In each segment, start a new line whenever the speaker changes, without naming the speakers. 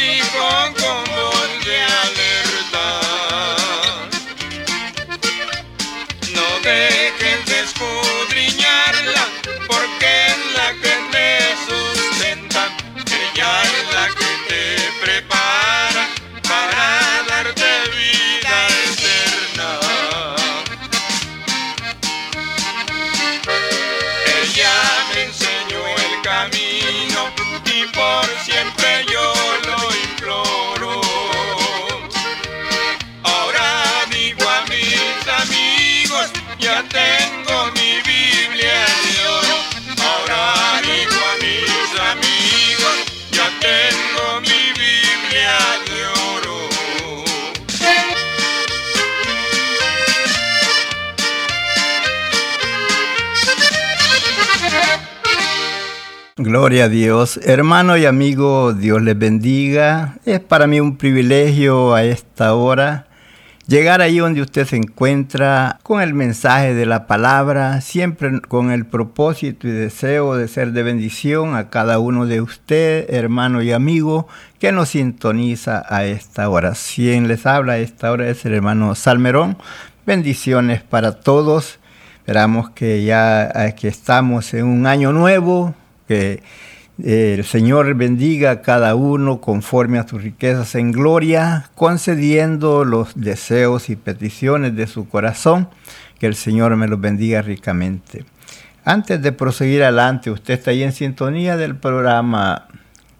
me dijo
Gloria a Dios. Hermano y amigo, Dios les bendiga. Es para mí un privilegio a esta hora llegar ahí donde usted se encuentra con el mensaje de la palabra, siempre con el propósito y deseo de ser de bendición a cada uno de usted, hermano y amigo, que nos sintoniza a esta hora. Quien les habla a esta hora es el hermano Salmerón. Bendiciones para todos. Esperamos que ya que estamos en un año nuevo, que eh, el Señor bendiga a cada uno conforme a sus riquezas en gloria, concediendo los deseos y peticiones de su corazón. Que el Señor me los bendiga ricamente. Antes de proseguir adelante, usted está ahí en sintonía del programa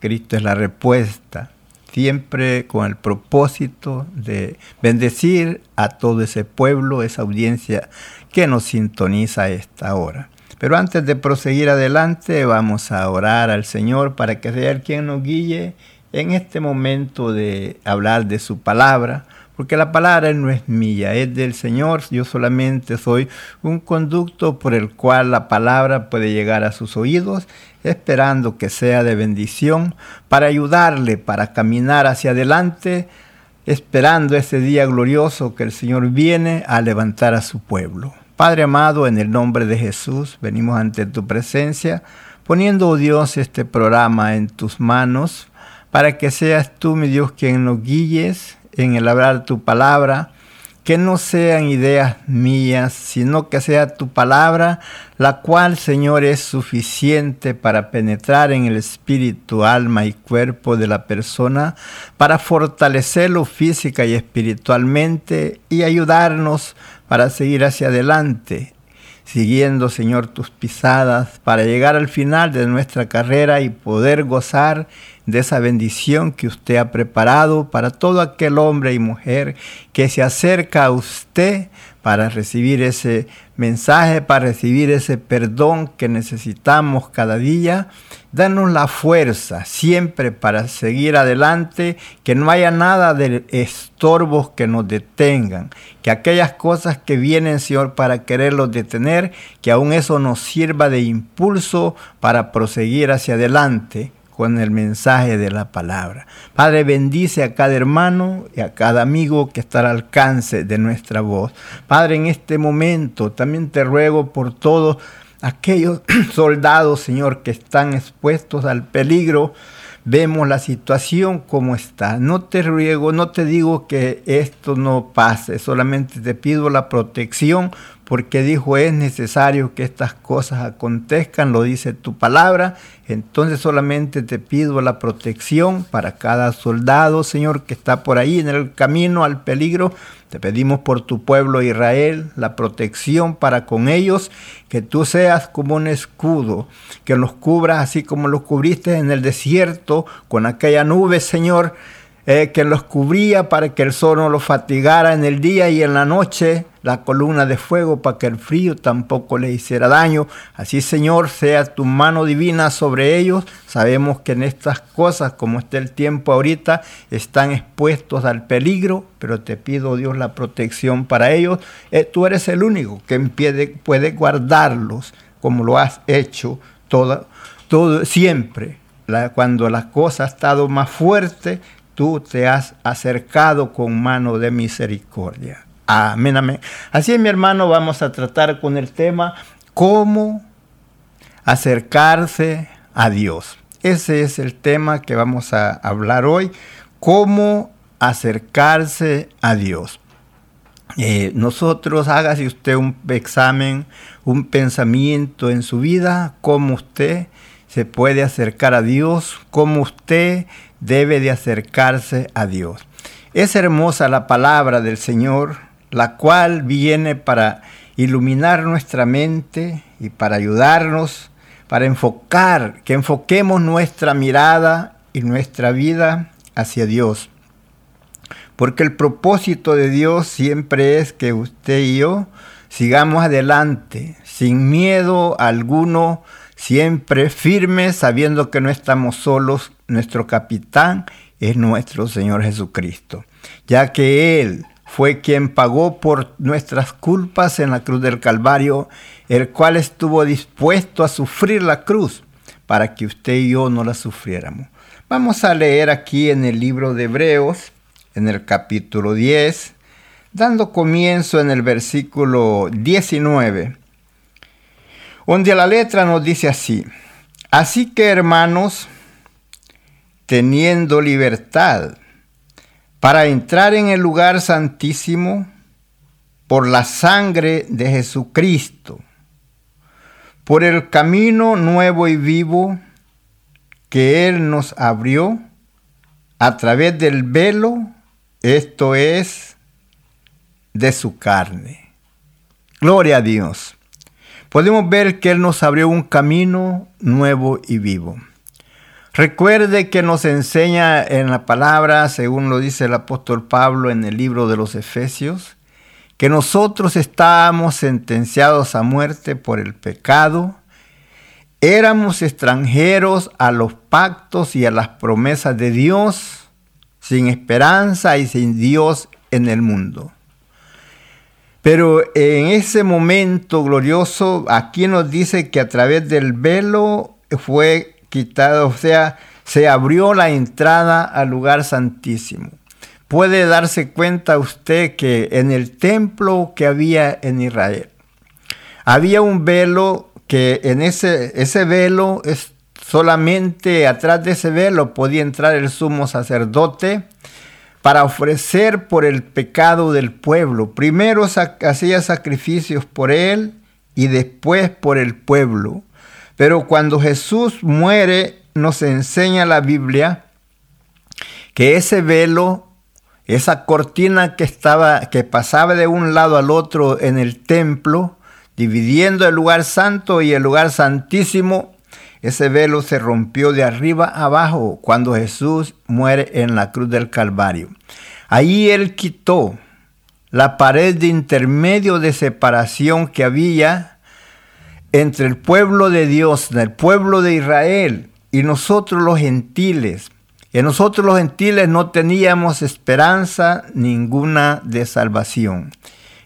Cristo es la respuesta, siempre con el propósito de bendecir a todo ese pueblo, esa audiencia que nos sintoniza a esta hora. Pero antes de proseguir adelante, vamos a orar al Señor para que sea Él quien nos guíe en este momento de hablar de su palabra, porque la palabra no es mía, es del Señor. Yo solamente soy un conducto por el cual la palabra puede llegar a sus oídos, esperando que sea de bendición para ayudarle, para caminar hacia adelante, esperando ese día glorioso que el Señor viene a levantar a su pueblo. Padre amado, en el nombre de Jesús, venimos ante tu presencia, poniendo, oh Dios, este programa en tus manos, para que seas tú, mi Dios, quien nos guíes en el hablar tu palabra, que no sean ideas mías, sino que sea tu palabra, la cual, Señor, es suficiente para penetrar en el espíritu, alma y cuerpo de la persona, para fortalecerlo física y espiritualmente y ayudarnos para seguir hacia adelante, siguiendo, Señor, tus pisadas, para llegar al final de nuestra carrera y poder gozar de esa bendición que usted ha preparado para todo aquel hombre y mujer que se acerca a usted para recibir ese mensaje, para recibir ese perdón que necesitamos cada día. Danos la fuerza siempre para seguir adelante, que no haya nada de estorbos que nos detengan, que aquellas cosas que vienen, Señor, para quererlos detener, que aún eso nos sirva de impulso para proseguir hacia adelante con el mensaje de la palabra. Padre, bendice a cada hermano y a cada amigo que está al alcance de nuestra voz. Padre, en este momento también te ruego por todos aquellos soldados, Señor, que están expuestos al peligro vemos la situación como está. No te ruego, no te digo que esto no pase, solamente te pido la protección porque dijo es necesario que estas cosas acontezcan, lo dice tu palabra. Entonces solamente te pido la protección para cada soldado, Señor, que está por ahí en el camino al peligro. Te pedimos por tu pueblo Israel la protección para con ellos, que tú seas como un escudo, que los cubras así como los cubriste en el desierto con aquella nube, Señor eh, que los cubría para que el sol no los fatigara en el día y en la noche, la columna de fuego para que el frío tampoco les hiciera daño. Así, Señor, sea tu mano divina sobre ellos. Sabemos que en estas cosas, como está el tiempo ahorita, están expuestos al peligro, pero te pido, Dios, la protección para ellos. Eh, tú eres el único que puede guardarlos como lo has hecho todo, todo siempre. cuando la cosa ha estado más fuerte, tú te has acercado con mano de misericordia. Amén, amén. Así, mi hermano, vamos a tratar con el tema cómo acercarse a Dios. Ese es el tema que vamos a hablar hoy, cómo acercarse a Dios. Eh, nosotros, hágase usted un examen, un pensamiento en su vida, cómo usted se puede acercar a Dios, cómo usted debe de acercarse a Dios. Es hermosa la palabra del Señor, la cual viene para iluminar nuestra mente y para ayudarnos, para enfocar, que enfoquemos nuestra mirada y nuestra vida hacia Dios. Porque el propósito de Dios siempre es que usted y yo sigamos adelante, sin miedo alguno, siempre firmes, sabiendo que no estamos solos, nuestro capitán es nuestro Señor Jesucristo, ya que Él fue quien pagó por nuestras culpas en la cruz del Calvario, el cual estuvo dispuesto a sufrir la cruz para que usted y yo no la sufriéramos. Vamos a leer aquí en el libro de Hebreos, en el capítulo 10, dando comienzo en el versículo 19 donde la letra nos dice así, así que hermanos, teniendo libertad para entrar en el lugar santísimo por la sangre de Jesucristo, por el camino nuevo y vivo que Él nos abrió a través del velo, esto es, de su carne. Gloria a Dios podemos ver que Él nos abrió un camino nuevo y vivo. Recuerde que nos enseña en la palabra, según lo dice el apóstol Pablo en el libro de los Efesios, que nosotros estábamos sentenciados a muerte por el pecado, éramos extranjeros a los pactos y a las promesas de Dios, sin esperanza y sin Dios en el mundo. Pero en ese momento glorioso, aquí nos dice que a través del velo fue quitado, o sea, se abrió la entrada al lugar santísimo. Puede darse cuenta usted que en el templo que había en Israel, había un velo que en ese, ese velo es solamente atrás de ese velo podía entrar el sumo sacerdote para ofrecer por el pecado del pueblo. Primero hacía sacrificios por él y después por el pueblo. Pero cuando Jesús muere, nos enseña la Biblia que ese velo, esa cortina que estaba que pasaba de un lado al otro en el templo, dividiendo el lugar santo y el lugar santísimo, ese velo se rompió de arriba abajo cuando Jesús muere en la cruz del Calvario. Ahí Él quitó la pared de intermedio de separación que había entre el pueblo de Dios, el pueblo de Israel y nosotros los gentiles. Y nosotros los gentiles no teníamos esperanza ninguna de salvación.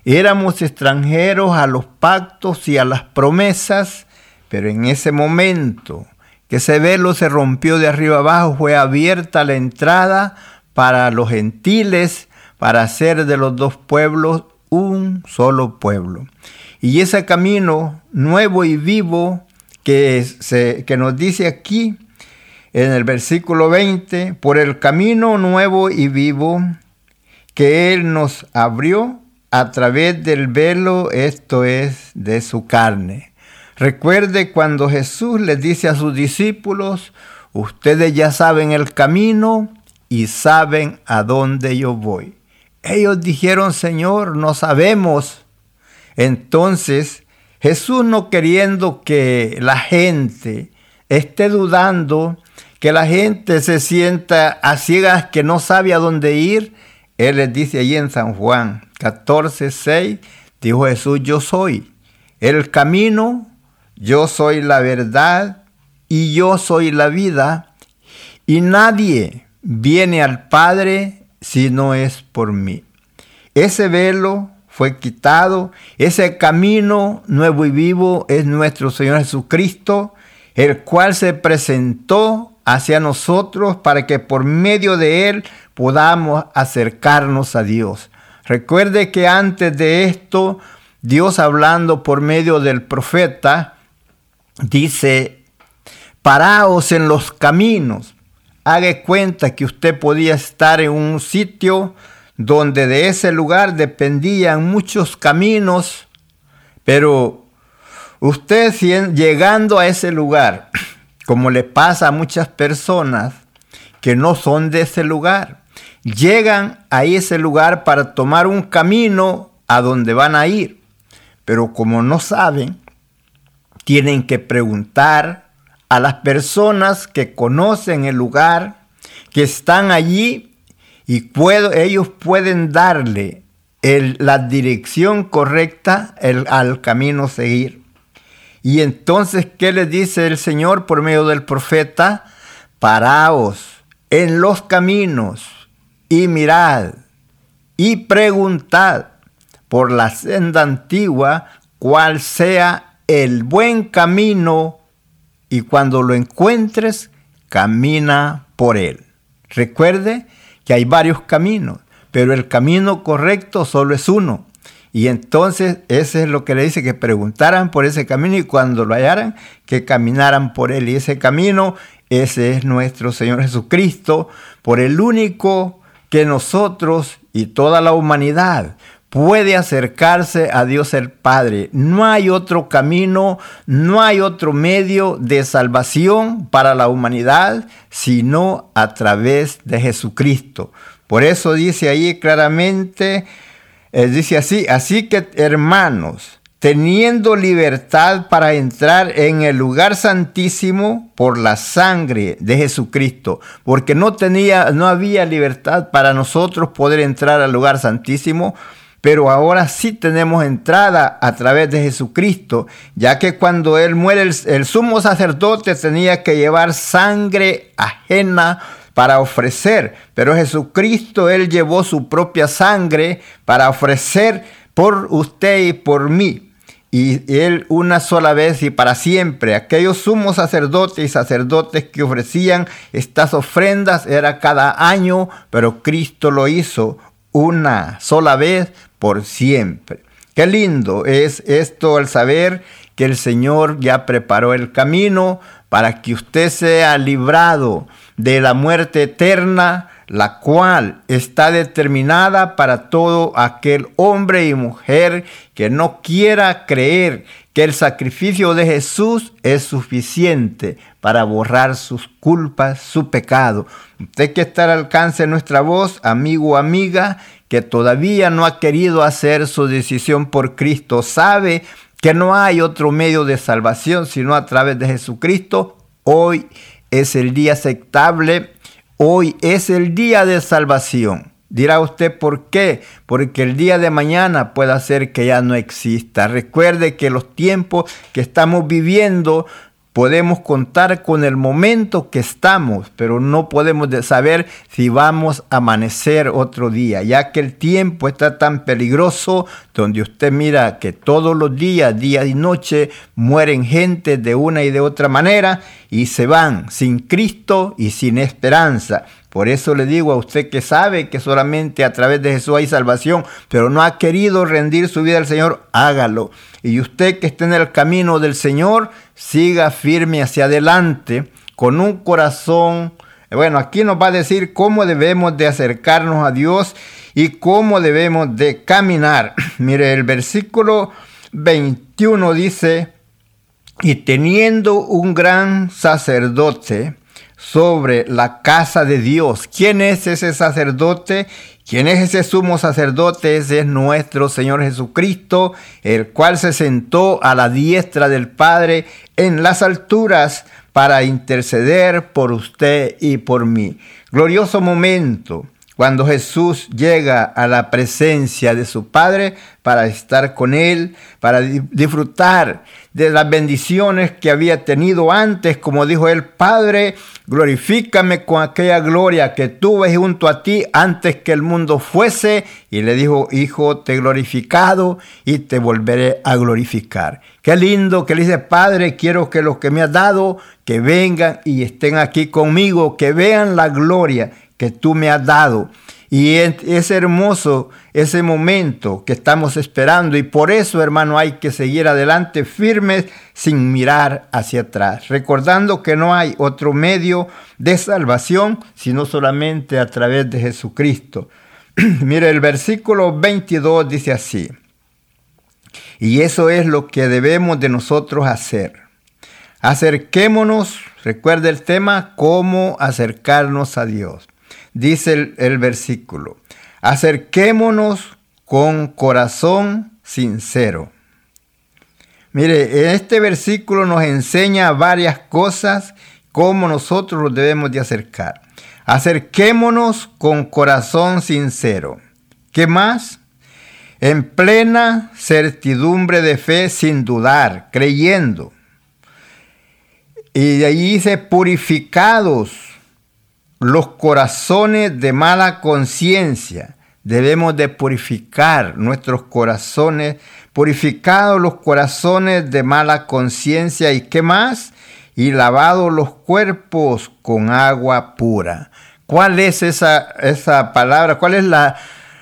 Éramos extranjeros a los pactos y a las promesas pero en ese momento que ese velo se rompió de arriba abajo, fue abierta la entrada para los gentiles, para hacer de los dos pueblos un solo pueblo. Y ese camino nuevo y vivo que, se, que nos dice aquí en el versículo 20, por el camino nuevo y vivo que Él nos abrió a través del velo, esto es, de su carne. Recuerde cuando Jesús les dice a sus discípulos, ustedes ya saben el camino y saben a dónde yo voy. Ellos dijeron, Señor, no sabemos. Entonces, Jesús no queriendo que la gente esté dudando, que la gente se sienta a ciegas que no sabe a dónde ir, Él les dice allí en San Juan 14, 6, dijo Jesús, yo soy el camino, yo soy la verdad y yo soy la vida, y nadie viene al Padre si no es por mí. Ese velo fue quitado, ese camino nuevo y vivo es nuestro Señor Jesucristo, el cual se presentó hacia nosotros para que por medio de Él podamos acercarnos a Dios. Recuerde que antes de esto, Dios hablando por medio del profeta, dice, paraos en los caminos. Haga cuenta que usted podía estar en un sitio donde de ese lugar dependían muchos caminos, pero usted llegando a ese lugar, como le pasa a muchas personas que no son de ese lugar, llegan a ese lugar para tomar un camino a donde van a ir, pero como no saben, tienen que preguntar a las personas que conocen el lugar, que están allí y puedo, ellos pueden darle la dirección correcta al camino seguir. Y entonces, ¿qué le dice el Señor por medio del profeta? Paraos en los caminos y mirad y preguntad por la senda antigua cuál sea el buen camino y cuando lo encuentres, camina por él. Recuerde que hay varios caminos, pero el camino correcto solo es uno. Y entonces ese es lo que le dice, que preguntaran por ese camino y cuando lo hallaran, que caminaran por él. Y ese camino, ese es nuestro Señor Jesucristo, por el único que nosotros y toda la humanidad puede acercarse a Dios el Padre. No hay otro camino, no hay otro medio de salvación para la humanidad, sino a través de Jesucristo. Por eso dice ahí claramente, eh, dice así, así que hermanos, teniendo libertad para entrar en el lugar santísimo por la sangre de Jesucristo, porque no tenía no había libertad para nosotros poder entrar al lugar santísimo pero ahora sí tenemos entrada a través de Jesucristo, ya que cuando Él muere el, sumo sacerdote tenía que llevar sangre ajena para ofrecer, pero Jesucristo Él llevó su propia sangre para ofrecer por usted y por mí. Y Él una sola vez y para siempre. Aquellos sumos sacerdotes y sacerdotes que ofrecían estas ofrendas era cada año, pero Cristo lo hizo una sola vez por siempre. Qué lindo es esto al saber que el Señor ya preparó el camino para que usted sea librado de la muerte eterna, la cual está determinada para todo aquel hombre y mujer que no quiera creer que el sacrificio de Jesús es suficiente para borrar sus culpas, su pecado. Usted que está al alcance de nuestra voz, amigo o amiga, que todavía no ha querido hacer su decisión por Cristo, sabe que no hay otro medio de salvación sino a través de Jesucristo, hoy es el día aceptable, hoy es el día de salvación. Dirá usted por qué, porque el día de mañana puede ser que ya no exista. Recuerde que los tiempos que estamos viviendo podemos contar con el momento que estamos, pero no podemos saber si vamos a amanecer otro día, ya que el tiempo está tan peligroso, donde usted mira que todos los días, día y noche, mueren gente de una y de otra manera y se van sin Cristo y sin esperanza. Por eso le digo a usted que sabe que solamente a través de Jesús hay salvación, pero no ha querido rendir su vida al Señor, hágalo. Y usted que esté en el camino del Señor, siga firme hacia adelante con un corazón. Bueno, aquí nos va a decir cómo debemos de acercarnos a Dios y cómo debemos de caminar. Mire, el versículo 21 dice, y teniendo un gran sacerdote, sobre la casa de Dios. ¿Quién es ese sacerdote? ¿Quién es ese sumo sacerdote? Ese es nuestro Señor Jesucristo, el cual se sentó a la diestra del Padre en las alturas para interceder por usted y por mí. Glorioso momento cuando Jesús llega a la presencia de su Padre para estar con Él, para disfrutar de las bendiciones que había tenido antes, como dijo el Padre, glorifícame con aquella gloria que tuve junto a ti antes que el mundo fuese. Y le dijo, Hijo, te he glorificado y te volveré a glorificar. Qué lindo que le dice, Padre, quiero que los que me has dado, que vengan y estén aquí conmigo, que vean la gloria que tú me has dado. Y es hermoso ese momento que estamos esperando y por eso, hermano, hay que seguir adelante firmes sin mirar hacia atrás, recordando que no hay otro medio de salvación sino solamente a través de Jesucristo. Mire, el versículo 22 dice así, y eso es lo que debemos de nosotros hacer. Acerquémonos, recuerde el tema, cómo acercarnos a Dios dice el, versículo, acerquémonos con corazón sincero. Mire, este versículo nos enseña varias cosas, cómo nosotros nos debemos de acercar. Acerquémonos con corazón sincero. ¿Qué más? En plena certidumbre de fe, sin dudar, creyendo. Y de allí dice, purificados los corazones de mala conciencia. Debemos de purificar nuestros corazones, purificados los corazones de mala conciencia y qué más, y lavados los cuerpos con agua pura. ¿Cuál es esa, esa palabra? ¿Cuál es la,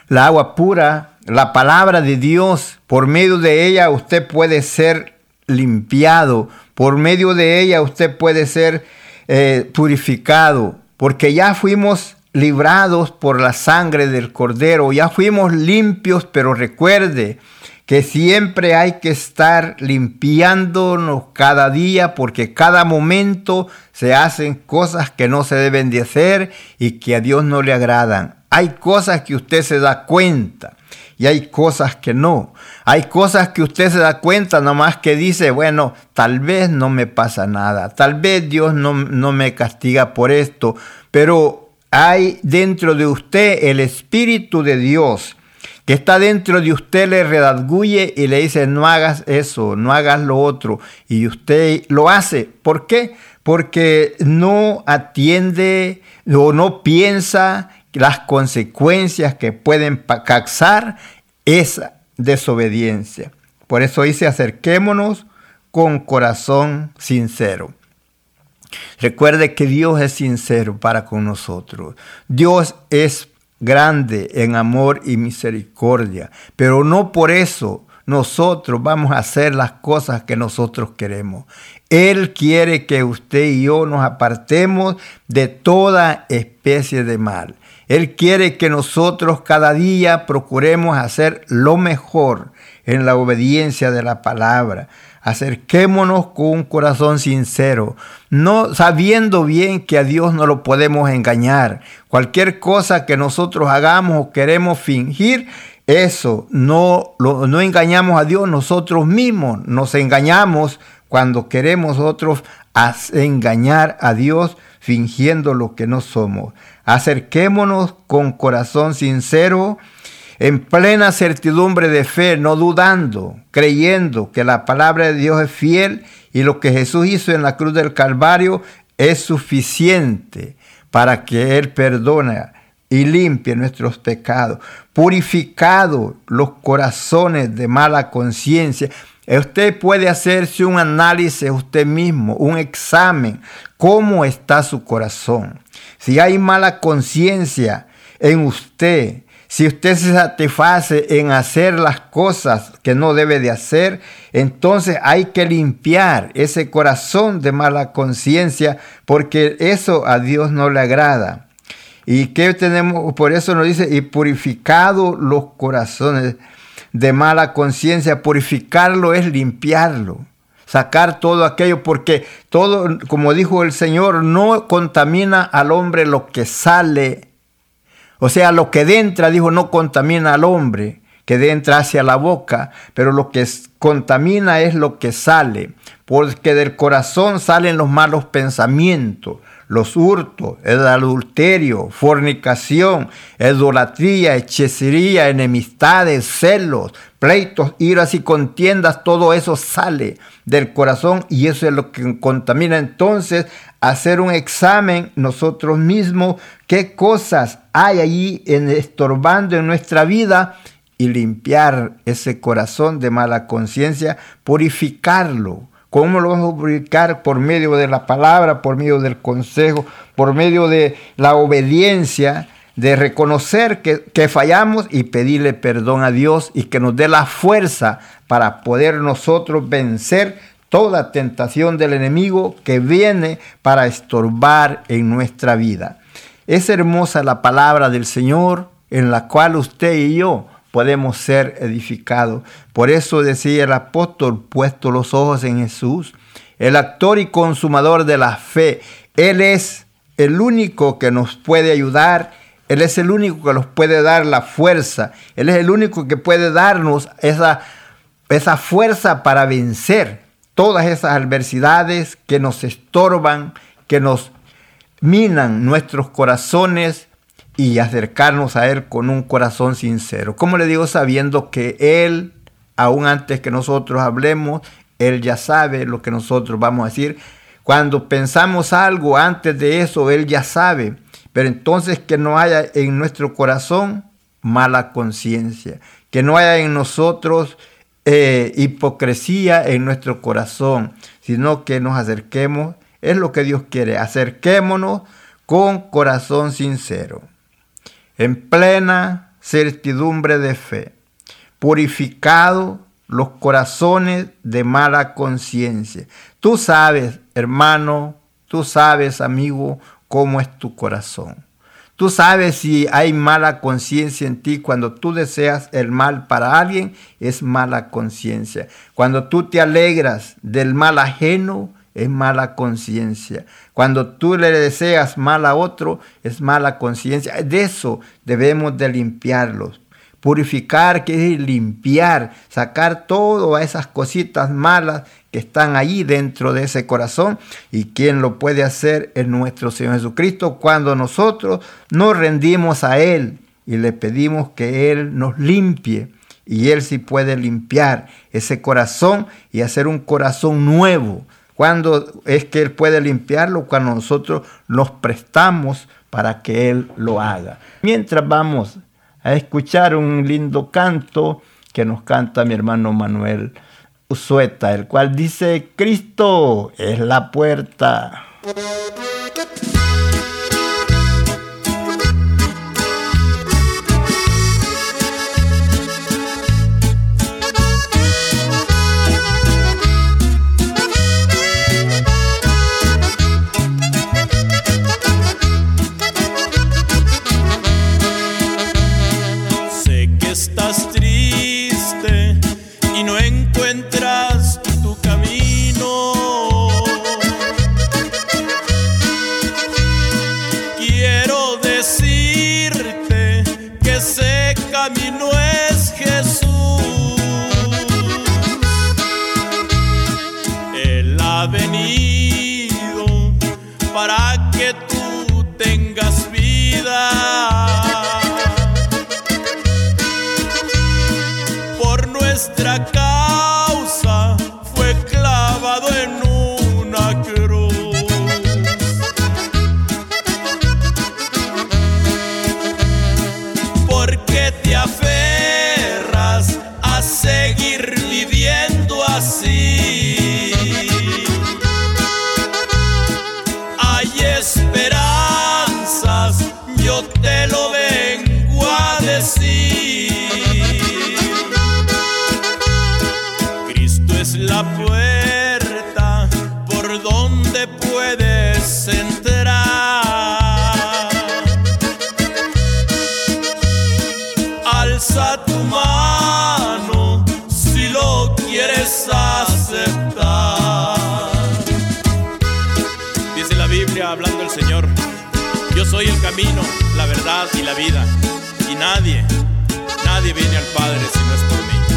la agua pura? La palabra de Dios. Por medio de ella usted puede ser limpiado. Por medio de ella usted puede ser eh, purificado porque ya fuimos librados por la sangre del cordero, ya fuimos limpios, pero recuerde que siempre hay que estar limpiándonos cada día porque cada momento se hacen cosas que no se deben de hacer y que a Dios no le agradan. Hay cosas que usted se da cuenta y hay cosas que no. Hay cosas que usted se da cuenta nomás que dice, bueno, tal vez no me pasa nada, tal vez Dios no, no me castiga por esto, pero hay dentro de usted el Espíritu de Dios que está dentro de usted le redarguye y le dice, no hagas eso, no hagas lo otro, y usted lo hace. ¿Por qué? Porque no atiende o no piensa las consecuencias que pueden causar esa desobediencia. Por eso dice, acerquémonos con corazón sincero. Recuerde que Dios es sincero para con nosotros. Dios es grande en amor y misericordia, pero no por eso nosotros vamos a hacer las cosas que nosotros queremos. Él quiere que usted y yo nos apartemos de toda especie de mal. Él quiere que nosotros cada día procuremos hacer lo mejor en la obediencia de la palabra. Acerquémonos con un corazón sincero, no sabiendo bien que a Dios no lo podemos engañar. Cualquier cosa que nosotros hagamos o queremos fingir, eso no, no engañamos a Dios nosotros mismos, nos engañamos cuando queremos nosotros engañar a Dios fingiendo lo que no somos. Acerquémonos con corazón sincero, en plena certidumbre de fe, no dudando, creyendo que la palabra de Dios es fiel y lo que Jesús hizo en la cruz del Calvario es suficiente para que Él perdone y limpie nuestros pecados, purificado los corazones de mala conciencia. Usted puede hacerse un análisis usted mismo, un examen, cómo está su corazón. Si hay mala conciencia en usted, si usted se satisface en hacer las cosas que no debe de hacer, entonces hay que limpiar ese corazón de mala conciencia porque eso a Dios no le agrada. ¿Y qué tenemos? Por eso nos dice, y purificado los corazones de mala conciencia. Purificarlo es limpiarlo, sacar todo aquello, porque todo, como dijo el Señor, no contamina al hombre lo que sale. O sea, lo que entra, dijo, no contamina al hombre, que entra hacia la boca, pero lo que contamina es lo que sale, porque del corazón salen los malos pensamientos, los hurtos, el adulterio, fornicación, idolatría, hechicería, enemistades, celos, pleitos, iras y contiendas, todo eso sale del corazón y eso es lo que contamina. Entonces, hacer un examen nosotros mismos, qué cosas hay allí en, estorbando en nuestra vida y limpiar ese corazón de mala conciencia, purificarlo ¿Cómo lo vamos a purificar? Por medio de la palabra, por medio del consejo, por medio de la obediencia, de reconocer que, que, fallamos y pedirle perdón a Dios y que nos dé la fuerza para poder nosotros vencer toda tentación del enemigo que viene para estorbar en nuestra vida. Es hermosa la palabra del Señor en la cual usted y yo podemos ser edificados. Por eso decía el apóstol, puesto los ojos en Jesús, el actor y consumador de la fe. Él es el único que nos puede ayudar. Él es el único que nos puede dar la fuerza. Él es el único que puede darnos esa, esa fuerza para vencer todas esas adversidades que nos estorban, que nos minan nuestros corazones, y acercarnos a Él con un corazón sincero. Como le digo, sabiendo que Él, aún antes que nosotros hablemos, Él ya sabe lo que nosotros vamos a decir. Cuando pensamos algo antes de eso, Él ya sabe. Pero entonces que no haya en nuestro corazón mala conciencia, que no haya en nosotros eh, hipocresía en nuestro corazón, sino que nos acerquemos, es lo que Dios quiere, acerquémonos con corazón sincero en plena certidumbre de fe, purificado los corazones de mala conciencia. Tú sabes, hermano, tú sabes, amigo, cómo es tu corazón. Tú sabes si hay mala conciencia en ti. Cuando tú deseas el mal para alguien, es mala conciencia. Cuando tú te alegras del mal ajeno, es mala conciencia. Cuando tú le deseas mal a otro, es mala conciencia. De eso debemos de limpiarlos. Purificar quiere limpiar, sacar todas esas cositas malas que están allí dentro de ese corazón. Y quien lo puede hacer es nuestro Señor Jesucristo cuando nosotros nos rendimos a Él y le pedimos que Él nos limpie. Y Él sí puede limpiar ese corazón y hacer un corazón nuevo cuando es que Él puede limpiarlo? Cuando nosotros nos prestamos para que Él lo haga. Mientras vamos a escuchar un lindo canto que nos canta mi hermano Manuel Usueta, el cual dice, Cristo es la puerta.
alza tu mano si lo quieres aceptar. Dice la Biblia hablando el Señor, yo soy el camino, la verdad y la vida, y nadie, nadie viene al Padre si no es por mí.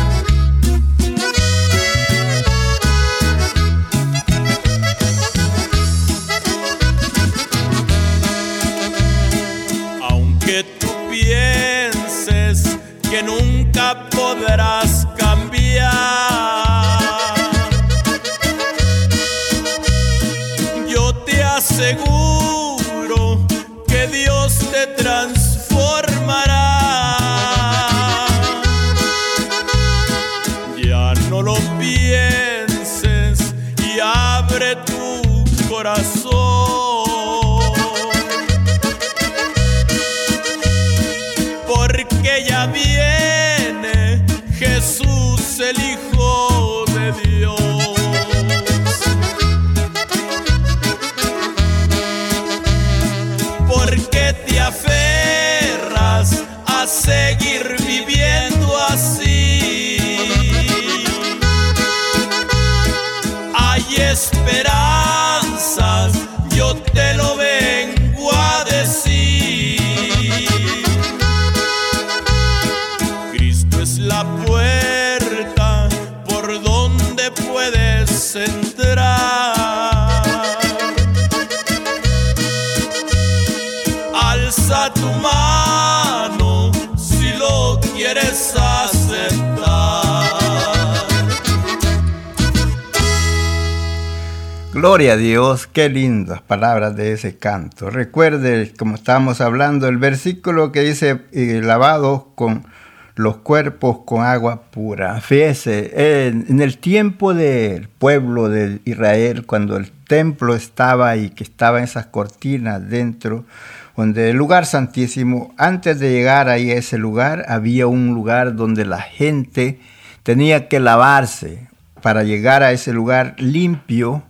Gloria a Dios, qué lindas palabras de ese canto. Recuerde, como estábamos hablando, el versículo que dice, lavados con los cuerpos con agua pura. Fíjese, en, el tiempo del pueblo de Israel, cuando el templo estaba y que estaban esas cortinas dentro, donde el lugar santísimo, antes de llegar ahí a ese lugar, había un lugar donde la gente tenía que lavarse para llegar a ese lugar limpio,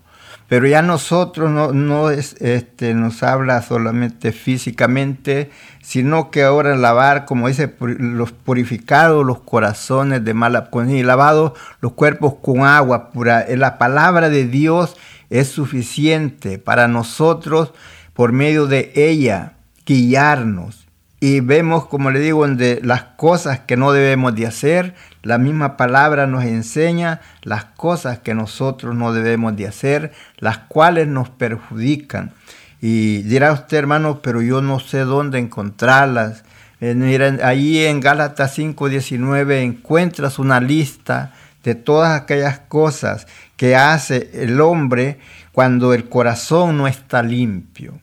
pero ya nosotros no, no es, este, nos habla solamente físicamente, sino que ahora lavar, como dice, los purificados los corazones de mala conciencia y lavados los cuerpos con agua pura. Eh, La palabra de Dios es suficiente para nosotros por medio de ella guiarnos. Y vemos, como le digo, de las cosas que no debemos de hacer. La misma palabra nos enseña las cosas que nosotros no debemos de hacer, las cuales nos perjudican. Y dirá usted, hermano, pero yo no sé dónde encontrarlas. Eh, miren, ahí en Gálatas 5:19 encuentras una lista de todas aquellas cosas que hace el hombre cuando el corazón no está limpio.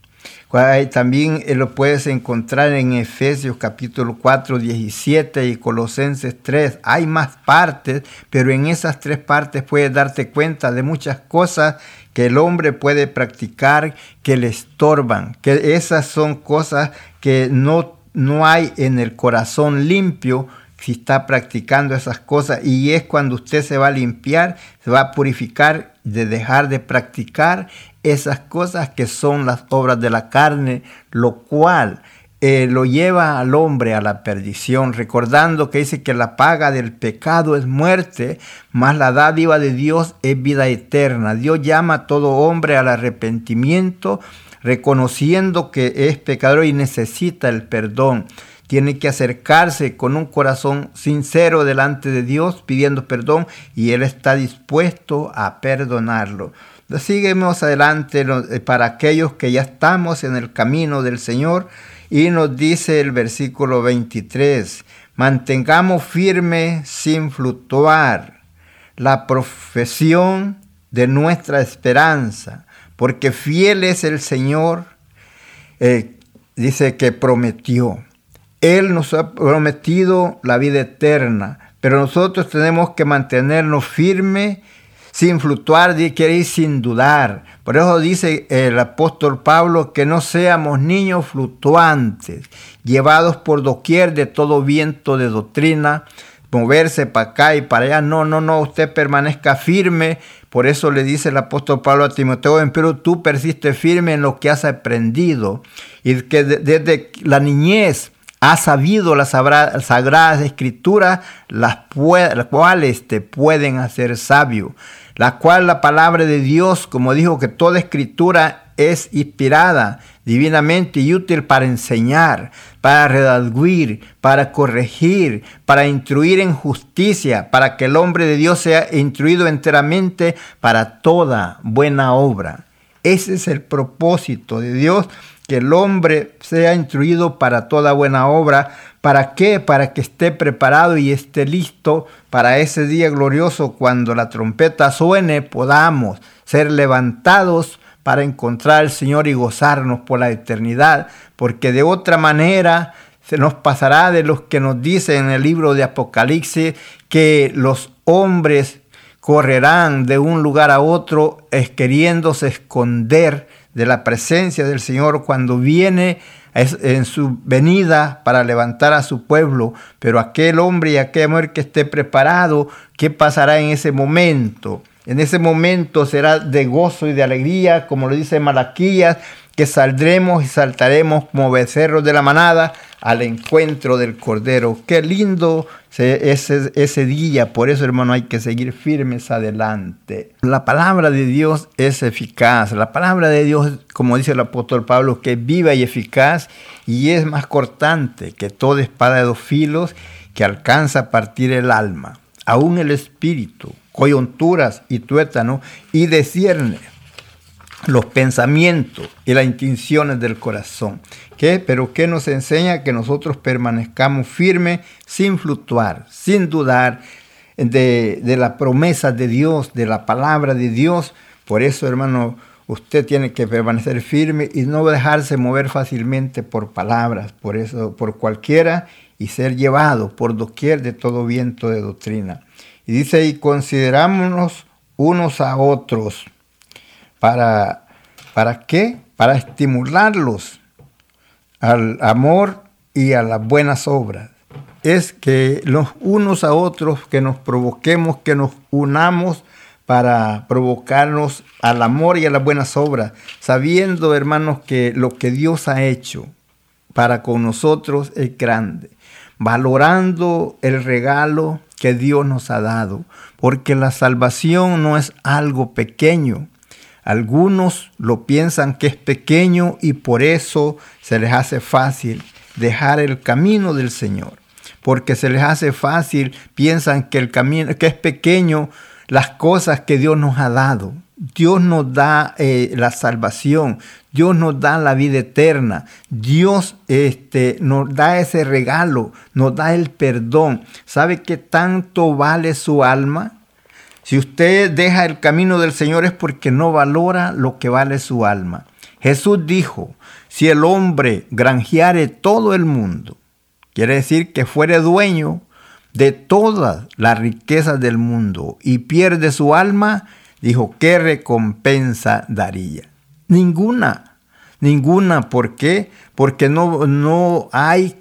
También eh, lo puedes encontrar en Efesios capítulo 4, 17 y Colosenses 3. Hay más partes, pero en esas tres partes puedes darte cuenta de muchas cosas que el hombre puede practicar que le estorban, que esas son cosas que no, no hay en el corazón limpio si está practicando esas cosas y es cuando usted se va a limpiar, se va a purificar de dejar de practicar esas cosas que son las obras de la carne, lo cual eh, lo lleva al hombre a la perdición, recordando que dice que la paga del pecado es muerte, mas la dádiva de Dios es vida eterna. Dios llama a todo hombre al arrepentimiento, reconociendo que es pecador y necesita el perdón tiene que acercarse con un corazón sincero delante de Dios pidiendo perdón y Él está dispuesto a perdonarlo. Seguimos adelante eh, para aquellos que ya estamos en el camino del Señor y nos dice el versículo 23, mantengamos firme sin fluctuar la profesión de nuestra esperanza, porque fiel es el Señor, eh, dice que prometió. Él nos ha prometido la vida eterna, pero nosotros tenemos que mantenernos firmes, sin fluctuar, quiere ir sin dudar. Por eso dice el apóstol Pablo que no seamos niños fluctuantes, llevados por doquier de todo viento de doctrina, moverse para acá y para allá. No, no, no, usted permanezca firme. Por eso le dice el apóstol Pablo a Timoteo, pero tú persiste firme en lo que has aprendido y que desde la niñez has sabido las sagradas escrituras, las, las cuales te pueden hacer sabio. La cual la palabra de Dios, como dijo que toda escritura es inspirada divinamente y útil para enseñar, para redarguir, para corregir, para instruir en justicia, para que el hombre de Dios sea instruido enteramente para toda buena obra. Ese es el propósito de Dios, que el hombre sea instruido para toda buena obra. ¿Para qué? Para que esté preparado y esté listo para ese día glorioso cuando la trompeta suene, podamos ser levantados para encontrar al Señor y gozarnos por la eternidad, porque de otra manera se nos pasará de los que nos dice en el libro de Apocalipsis que los hombres correrán de un lugar a otro queriéndose esconder de la presencia del Señor cuando viene en su venida para levantar a su pueblo, pero aquel hombre y aquella mujer que esté preparado, ¿qué pasará en ese momento? En ese momento será de gozo y de alegría, como lo dice Malaquías, que saldremos y saltaremos como becerros de la manada al encuentro del Cordero. Qué lindo ese, ese día, por eso hermano hay que seguir firmes adelante. La palabra de Dios es eficaz, la palabra de Dios, como dice el apóstol Pablo, que es viva y eficaz y es más cortante que toda espada de dos filos que alcanza a partir el alma, aún el espíritu coyunturas y tuétanos y descierne los pensamientos y las intenciones del corazón. ¿Qué? Pero que nos enseña que nosotros permanezcamos firmes sin fluctuar, sin dudar de, de la promesa de Dios, de la palabra de Dios. Por eso, hermano, usted tiene que permanecer firme y no dejarse mover fácilmente por palabras, por eso, por cualquiera, y ser llevado por doquier de todo viento de doctrina. Y dice, y considerámonos unos a otros. ¿Para, ¿Para qué? Para estimularlos al amor y a las buenas obras. Es que los unos a otros, que nos provoquemos, que nos unamos para provocarnos al amor y a las buenas obras, sabiendo, hermanos, que lo que Dios ha hecho para con nosotros es grande, valorando el regalo que Dios nos ha dado, porque la salvación no es algo pequeño. Algunos lo piensan que es pequeño y por eso se les hace fácil dejar el camino del Señor. Porque se les hace fácil, piensan que el camino que es pequeño las cosas que Dios nos ha dado. Dios nos da eh, la salvación, Dios nos da la vida eterna, Dios este, nos da ese regalo, nos da el perdón. ¿Sabe qué tanto vale su alma? Si usted deja el camino del Señor es porque no valora lo que vale su alma. Jesús dijo, si el hombre granjeare todo el mundo, quiere decir que fuere dueño de todas las riquezas del mundo y pierde su alma, dijo, ¿qué recompensa daría? Ninguna, ninguna. ¿Por qué? Porque no, no hay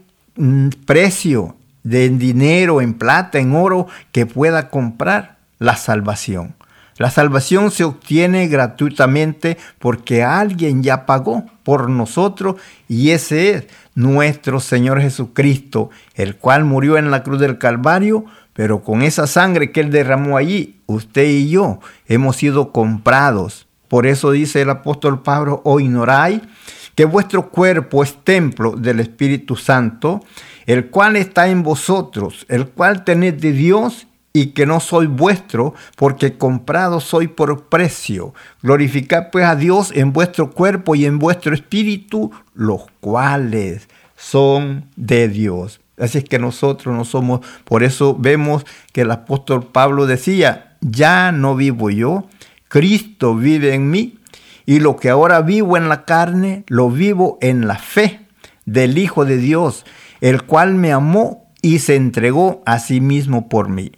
precio de dinero, en plata, en oro, que pueda comprar la salvación. La salvación se obtiene gratuitamente porque alguien ya pagó por nosotros y ese es nuestro Señor Jesucristo, el cual murió en la cruz del Calvario pero con esa sangre que Él derramó allí, usted y yo hemos sido comprados. Por eso dice el apóstol Pablo, o ignoráis que vuestro cuerpo es templo del Espíritu Santo, el cual está en vosotros, el cual tenéis de Dios y que no soy vuestro, porque comprado soy por precio. Glorificad pues a Dios en vuestro cuerpo y en vuestro espíritu, los cuales son de Dios. Así es que nosotros no somos, por eso vemos que el apóstol Pablo decía, ya no vivo yo, Cristo vive en mí, y lo que ahora vivo en la carne, lo vivo en la fe del Hijo de Dios, el cual me amó y se entregó a sí mismo por mí.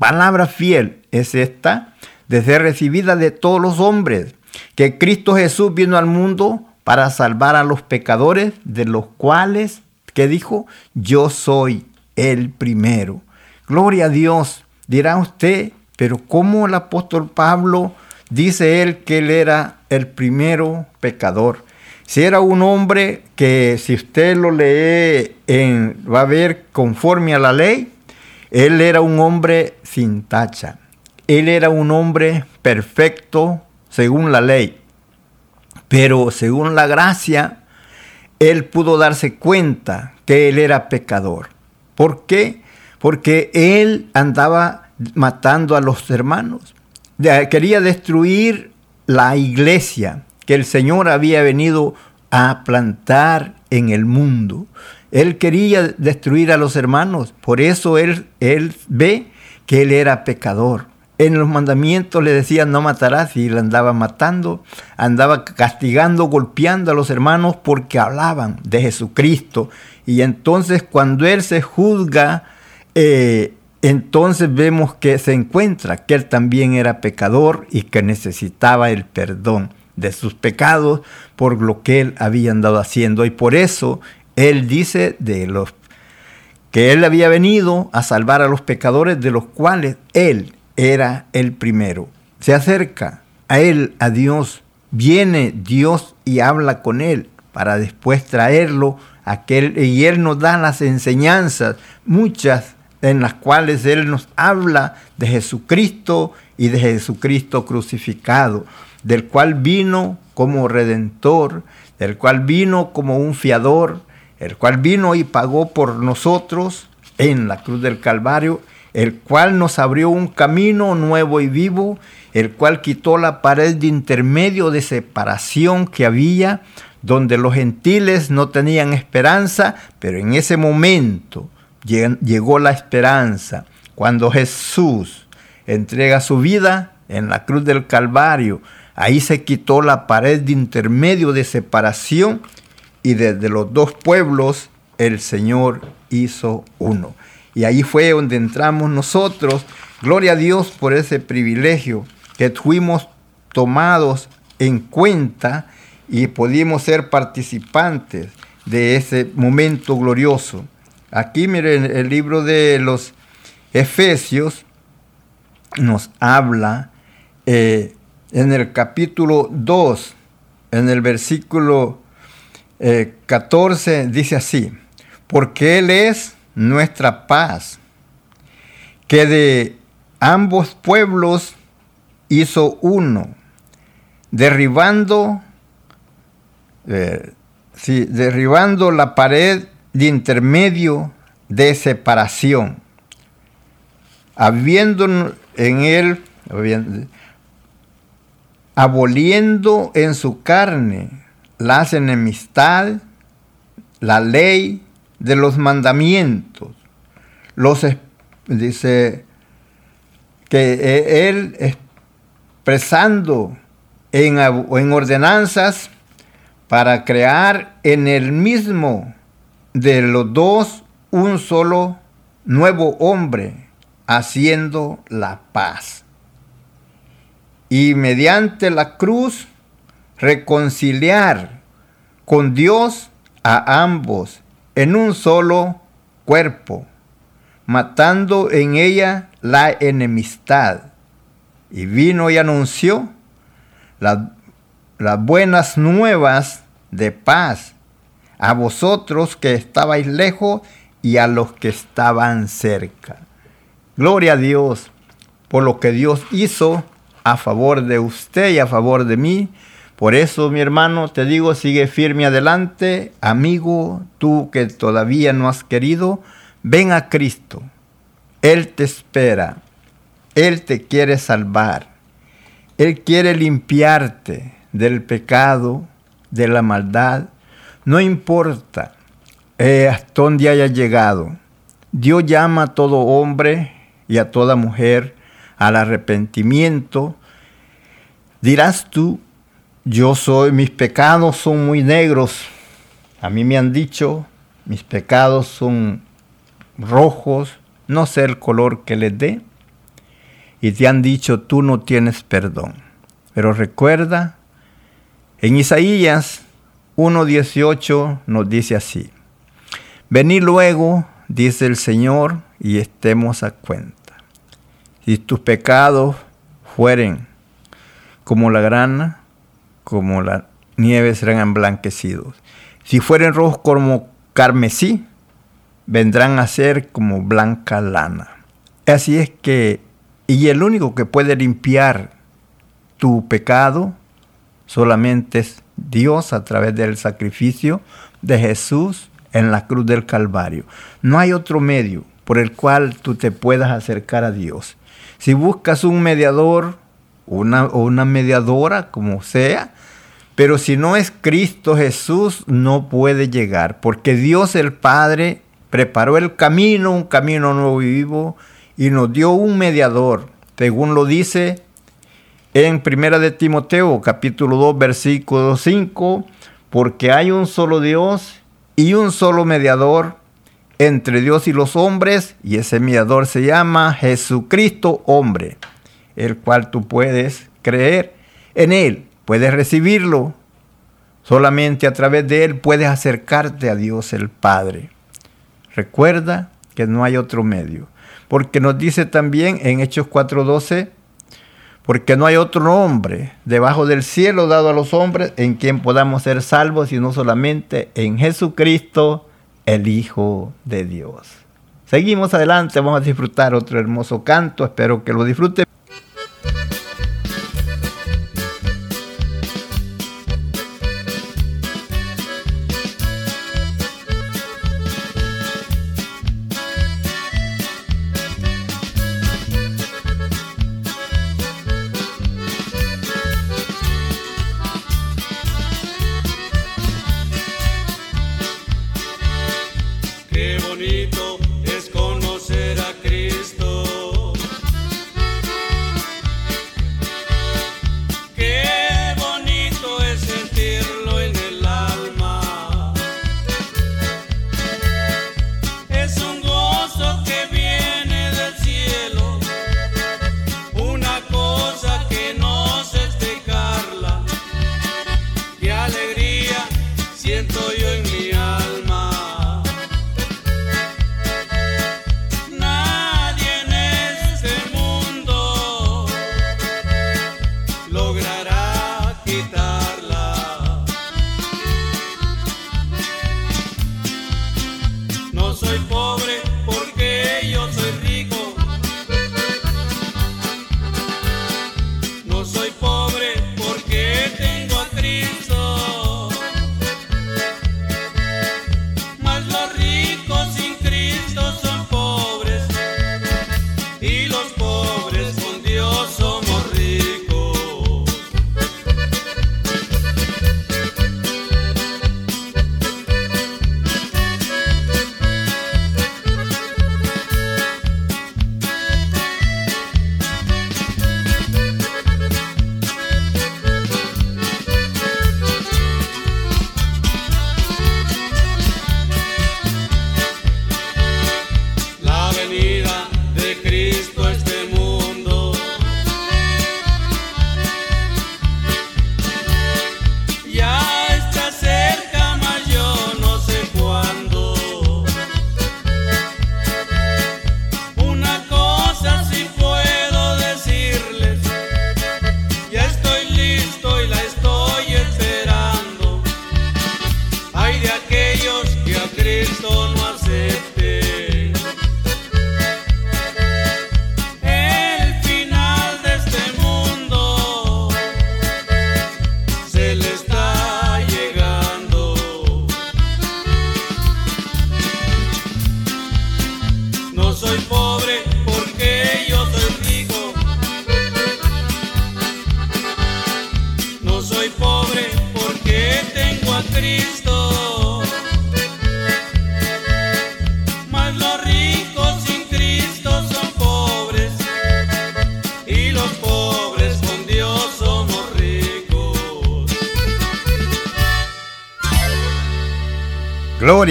Palabra fiel es esta, de ser recibida de todos los hombres, que Cristo Jesús vino al mundo para salvar a los pecadores, de los cuales que dijo, yo soy el primero. Gloria a Dios. Dirá usted, pero ¿cómo el apóstol Pablo dice él que él era el primero pecador? Si era un hombre que si usted lo lee en, va a ver conforme a la ley, él era un hombre sin tacha. Él era un hombre perfecto según la ley. Pero según la gracia, él pudo darse cuenta que él era pecador. ¿Por qué? Porque él andaba matando a los hermanos. Quería destruir la iglesia que el Señor había venido a plantar en el mundo. Él quería destruir a los hermanos, por eso él, él ve que él era pecador. En los mandamientos le decían no matarás y él andaba matando, andaba castigando, golpeando a los hermanos porque hablaban de Jesucristo. Y entonces cuando él se juzga, eh, entonces vemos que se encuentra que él también era pecador y que necesitaba el perdón de sus pecados por lo que él había andado haciendo. Y por eso él dice de los que él había venido a salvar a los pecadores de los cuales él era el primero. Se acerca a él, a Dios, viene Dios y habla con él para después traerlo a aquel y él nos da las enseñanzas, muchas en las cuales él nos habla de Jesucristo y de Jesucristo crucificado, del cual vino como redentor, del cual vino como un fiador, el cual vino y pagó por nosotros en la cruz del Calvario, el cual nos abrió un camino nuevo y vivo, el cual quitó la pared de intermedio de separación que había, donde los gentiles no tenían esperanza, pero en ese momento llegó la esperanza, cuando Jesús entrega su vida en la cruz del Calvario, ahí se quitó la pared de intermedio de separación y desde los dos pueblos el Señor hizo uno. Y ahí fue donde entramos nosotros. Gloria a Dios por ese privilegio que fuimos tomados en cuenta y pudimos ser participantes de ese momento glorioso. Aquí miren, el libro de los Efesios nos habla eh, en el capítulo 2, en el versículo 14 eh, dice así, porque Él es nuestra paz, que de ambos pueblos hizo uno, derribando, eh, derribando la pared de intermedio de separación, habiendo en él, aboliendo en su carne las enemistades, la ley de los mandamientos, los dice que e, él expresando en, en ordenanzas para crear en el mismo de los dos un solo nuevo hombre haciendo la paz. Y mediante la cruz reconciliar con Dios a ambos en un solo cuerpo, matando en ella la enemistad. Y vino y anunció las buenas nuevas de paz a vosotros que estabais lejos y a los que estaban cerca. Gloria a Dios por lo que Dios hizo a favor de usted y a favor de mí por eso, mi hermano, te digo, sigue firme adelante. Amigo, tú que todavía no has querido, ven a Cristo. Él te espera. Él te quiere salvar. Él quiere limpiarte del pecado, de la maldad. No importa eh, hasta dónde hayas llegado. Dios llama a todo hombre y a toda mujer al arrepentimiento. Dirás tú, yo soy, mis pecados son muy negros. A mí me han dicho, mis pecados son rojos, no sé el color que les dé. Y te han dicho, tú no tienes perdón. Pero recuerda, en Isaías 1.18 nos dice así, Vení luego, dice el Señor, y estemos a cuenta. Si tus pecados fueren como la grana, como la nieve serán emblanquecidos. Si fueren rojos como carmesí, vendrán a ser como blanca lana. Así es que, y el único que puede limpiar tu pecado solamente es Dios a través del sacrificio de Jesús en la cruz del Calvario. No hay otro medio por el cual tú te puedas acercar a Dios. Si buscas un mediador una, o una mediadora, como sea, pero si no es Cristo Jesús, no puede llegar, porque Dios el Padre preparó el camino, un camino nuevo y vivo, y nos dio un mediador, según lo dice en Primera de Timoteo, capítulo 2, versículo 5, porque hay un solo Dios y un solo mediador entre Dios y los hombres, y ese mediador se llama Jesucristo hombre, el cual tú puedes creer en él, puedes recibirlo. Solamente a través de él puedes acercarte a Dios el Padre. Recuerda que no hay otro medio, porque nos dice también en Hechos 4:12, porque no hay otro nombre debajo del cielo dado a los hombres en quien podamos ser salvos, sino solamente en Jesucristo el Hijo de Dios. Seguimos adelante, vamos a disfrutar otro hermoso canto, espero que lo disfruten.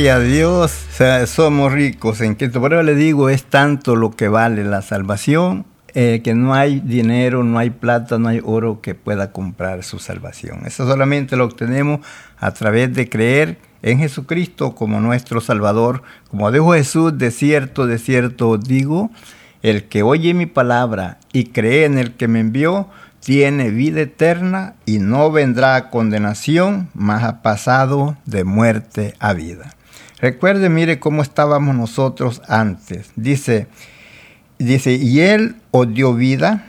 A Dios, somos ricos en Cristo. Por eso le digo, es tanto lo que vale la salvación, eh, que no hay dinero, no hay plata, no hay oro que pueda comprar su salvación. Eso solamente lo obtenemos a través de creer en Jesucristo como nuestro Salvador. Como dijo Jesús, de cierto, de cierto digo, el que oye mi palabra y cree en el que me envió, tiene vida eterna y no vendrá a condenación, mas ha pasado de muerte a vida. Recuerde, mire cómo estábamos nosotros antes. Dice, dice, y Él os dio vida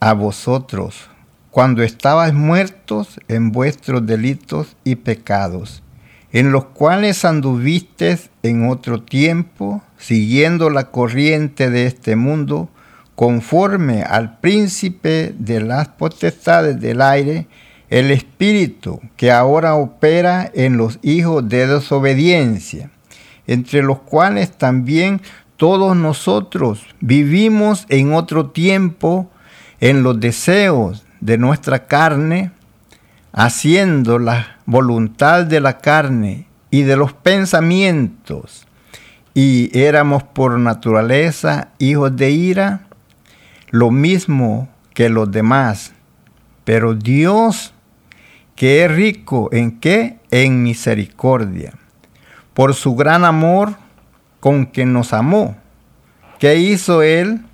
a vosotros cuando estabais muertos en vuestros delitos y pecados, en los cuales anduvistes en otro tiempo, siguiendo la corriente de este mundo, conforme al príncipe de las potestades del aire, el espíritu que ahora opera en los hijos de desobediencia, entre los cuales también todos nosotros vivimos en otro tiempo en los deseos de nuestra carne, haciendo la voluntad de la carne y de los pensamientos, y éramos por naturaleza hijos de ira, lo mismo que los demás. Pero Dios, que es rico en qué? En misericordia, por su gran amor con que nos amó. ¿Qué hizo Él?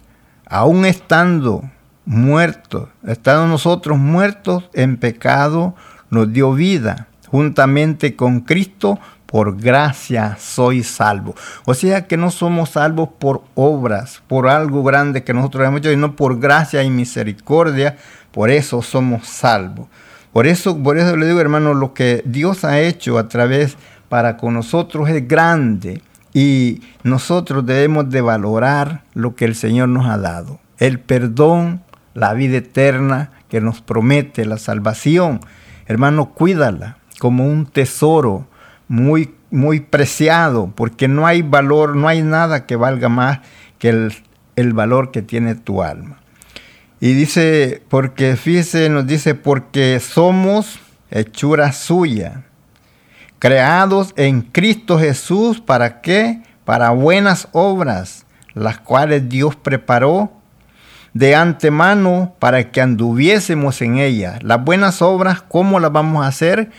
Aún estando muertos, estando nosotros muertos en pecado, nos dio vida juntamente con Cristo, por gracia soy salvo. O sea que no somos salvos por obras, por algo grande que nosotros hemos hecho, sino por gracia y misericordia, por eso somos salvos. Por eso, por eso le digo, hermano, lo que Dios ha hecho a través para con nosotros es grande y nosotros debemos de valorar lo que el Señor nos ha dado. El perdón, la vida eterna que nos promete, la salvación. Hermano, cuídala como un tesoro muy, muy preciado, porque no hay valor, no hay nada que valga más que el, el valor que tiene tu alma. Y dice, porque fíjese, nos dice, porque somos hechura suya, creados en Cristo Jesús, ¿para qué? Para buenas obras, las cuales Dios preparó de antemano para que anduviésemos en ellas. Las buenas obras, ¿cómo las vamos a hacer?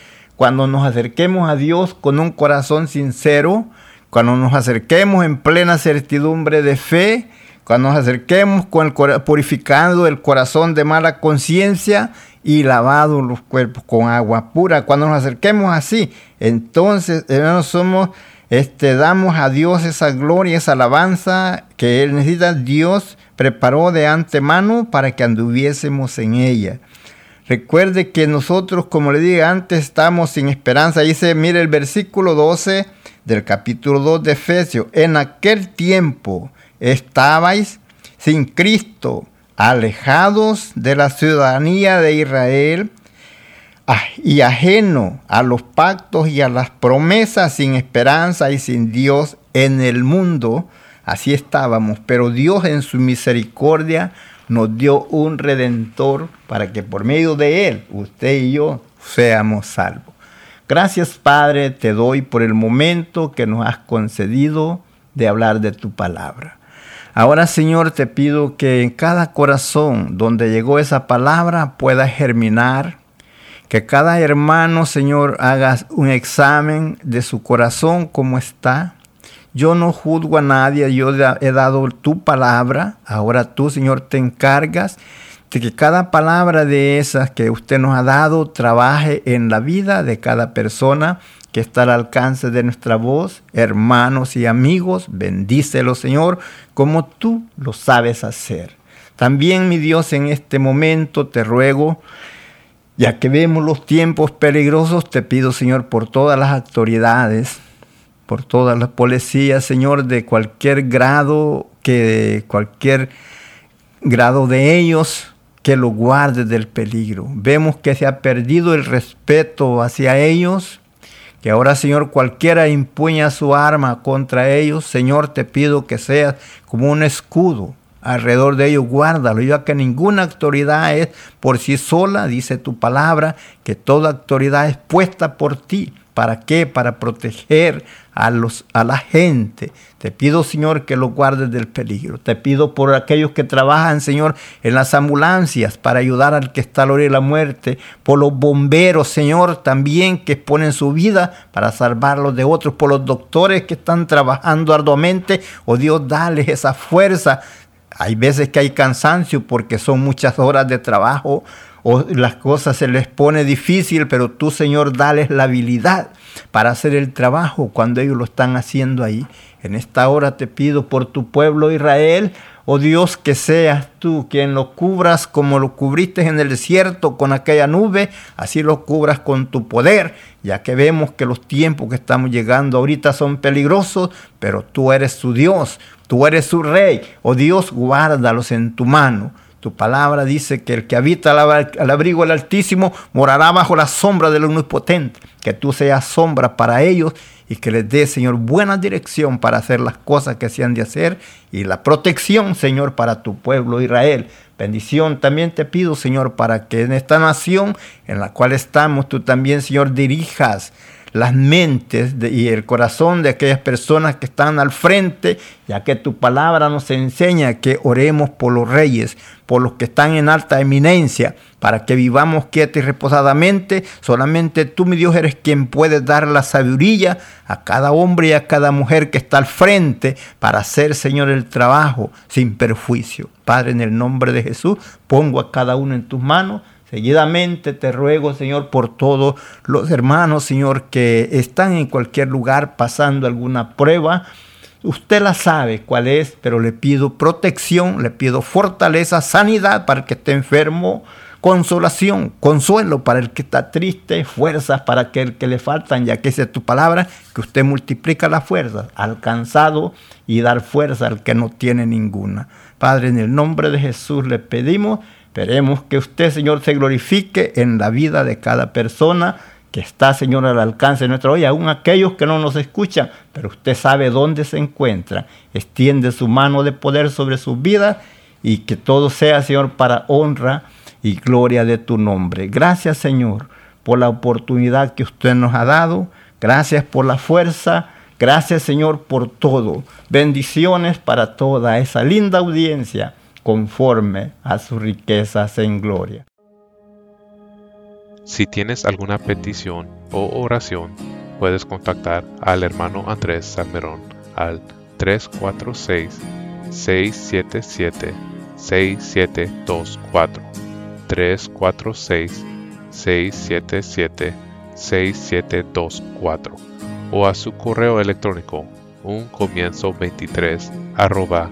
cuando nos acerquemos a Dios con un corazón sincero, cuando nos acerquemos en plena certidumbre de fe, cuando nos acerquemos con el purificando el corazón de mala conciencia y lavado los cuerpos con agua pura. Cuando nos acerquemos así, entonces hermanos somos este damos a Dios esa gloria, esa alabanza que él necesita. Dios preparó de antemano para que anduviésemos en ella. Recuerde que nosotros, como le dije antes, estamos sin esperanza. Dice, mire el versículo 12 del capítulo 2 de Efesios. En aquel tiempo estabais sin Cristo, alejados de la ciudadanía de Israel ah, y ajeno a los pactos y a las promesas, sin esperanza y sin Dios en el mundo. Así estábamos, pero Dios en su misericordia nos dio un redentor para que por medio de él, usted y yo, seamos salvos. Gracias Padre, te doy por el momento que nos has concedido de hablar de tu palabra. Ahora Señor, te pido que en cada corazón donde llegó esa palabra pueda germinar, que cada hermano, Señor, haga un examen de su corazón, cómo está, yo no juzgo a nadie, yo he dado tu palabra, ahora tú, Señor, te encargas de que cada palabra de esas que usted nos ha dado trabaje en la vida de cada persona que está al alcance de nuestra voz, hermanos y amigos, bendícelo, Señor, como tú lo sabes hacer. También, mi Dios, en este momento te ruego, ya que vemos los tiempos peligrosos, te pido, Señor, por todas las autoridades, por todas las policías, Señor, de cualquier grado, que cualquier grado de ellos, que lo guarde del peligro. Vemos que se ha perdido el respeto hacia ellos, que ahora, Señor, cualquiera empuña su arma contra ellos. Señor, te pido que seas como un escudo alrededor de ellos, guárdalo, ya que ninguna autoridad es por sí sola, dice tu palabra, que toda autoridad es puesta por ti. ¿Para qué? Para proteger a, los, a la gente. Te pido, Señor, que lo guardes del peligro. Te pido por aquellos que trabajan, Señor, en las ambulancias para ayudar al que está a la hora de la muerte. Por los bomberos, Señor, también que ponen su vida para salvarlos de otros. Por los doctores que están trabajando arduamente. Oh Dios, dale esa fuerza. Hay veces que hay cansancio porque son muchas horas de trabajo o las cosas se les pone difícil, pero tú, Señor, dales la habilidad para hacer el trabajo cuando ellos lo están haciendo ahí. En esta hora te pido por tu pueblo Israel, Oh Dios, que seas tú quien lo cubras como lo cubriste en el desierto con aquella nube, así lo cubras con tu poder, ya que vemos que los tiempos que estamos llegando ahorita son peligrosos, pero tú eres su Dios, tú eres su rey. Oh Dios, guárdalos en tu mano. Tu palabra dice que el que habita al abrigo del Altísimo morará bajo la sombra del Omnipotente. Que tú seas sombra para ellos y que les dé, Señor, buena dirección para hacer las cosas que se han de hacer y la protección, Señor, para tu pueblo Israel. Bendición también te pido, Señor, para que en esta nación en la cual estamos, tú también, Señor, dirijas las mentes y el corazón de aquellas personas que están al frente, ya que tu palabra nos enseña que oremos por los reyes, por los que están en alta eminencia, para que vivamos quieta y reposadamente. Solamente tú, mi Dios, eres quien puede dar la sabiduría a cada hombre y a cada mujer que está al frente para hacer, Señor, el trabajo sin perjuicio. Padre, en el nombre de Jesús, pongo a cada uno en tus manos Seguidamente te ruego, Señor, por todos los hermanos, Señor, que están en cualquier lugar pasando alguna prueba. Usted la sabe cuál es, pero le pido protección, le pido fortaleza, sanidad para el que esté enfermo, consolación, consuelo para el que está triste, fuerzas para aquel que le faltan, ya que esa es tu palabra, que usted multiplica las fuerzas, alcanzado y dar fuerza al que no tiene ninguna. Padre, en el nombre de Jesús le pedimos Esperemos que usted, Señor, se glorifique en la vida de cada persona que está, Señor, al alcance de nuestra olla, aún aquellos que no nos escuchan, pero usted sabe dónde se encuentra. Extiende su mano de poder sobre sus vidas y que todo sea, Señor, para honra y gloria de tu nombre. Gracias, Señor, por la oportunidad que usted nos ha dado. Gracias por la fuerza. Gracias, Señor, por todo. Bendiciones para toda esa linda audiencia conforme a sus riquezas en gloria.
Si tienes alguna petición o oración, puedes contactar al hermano Andrés Salmerón al 346-677-6724. 346-677-6724 o a su correo electrónico un comienzo 23 arroba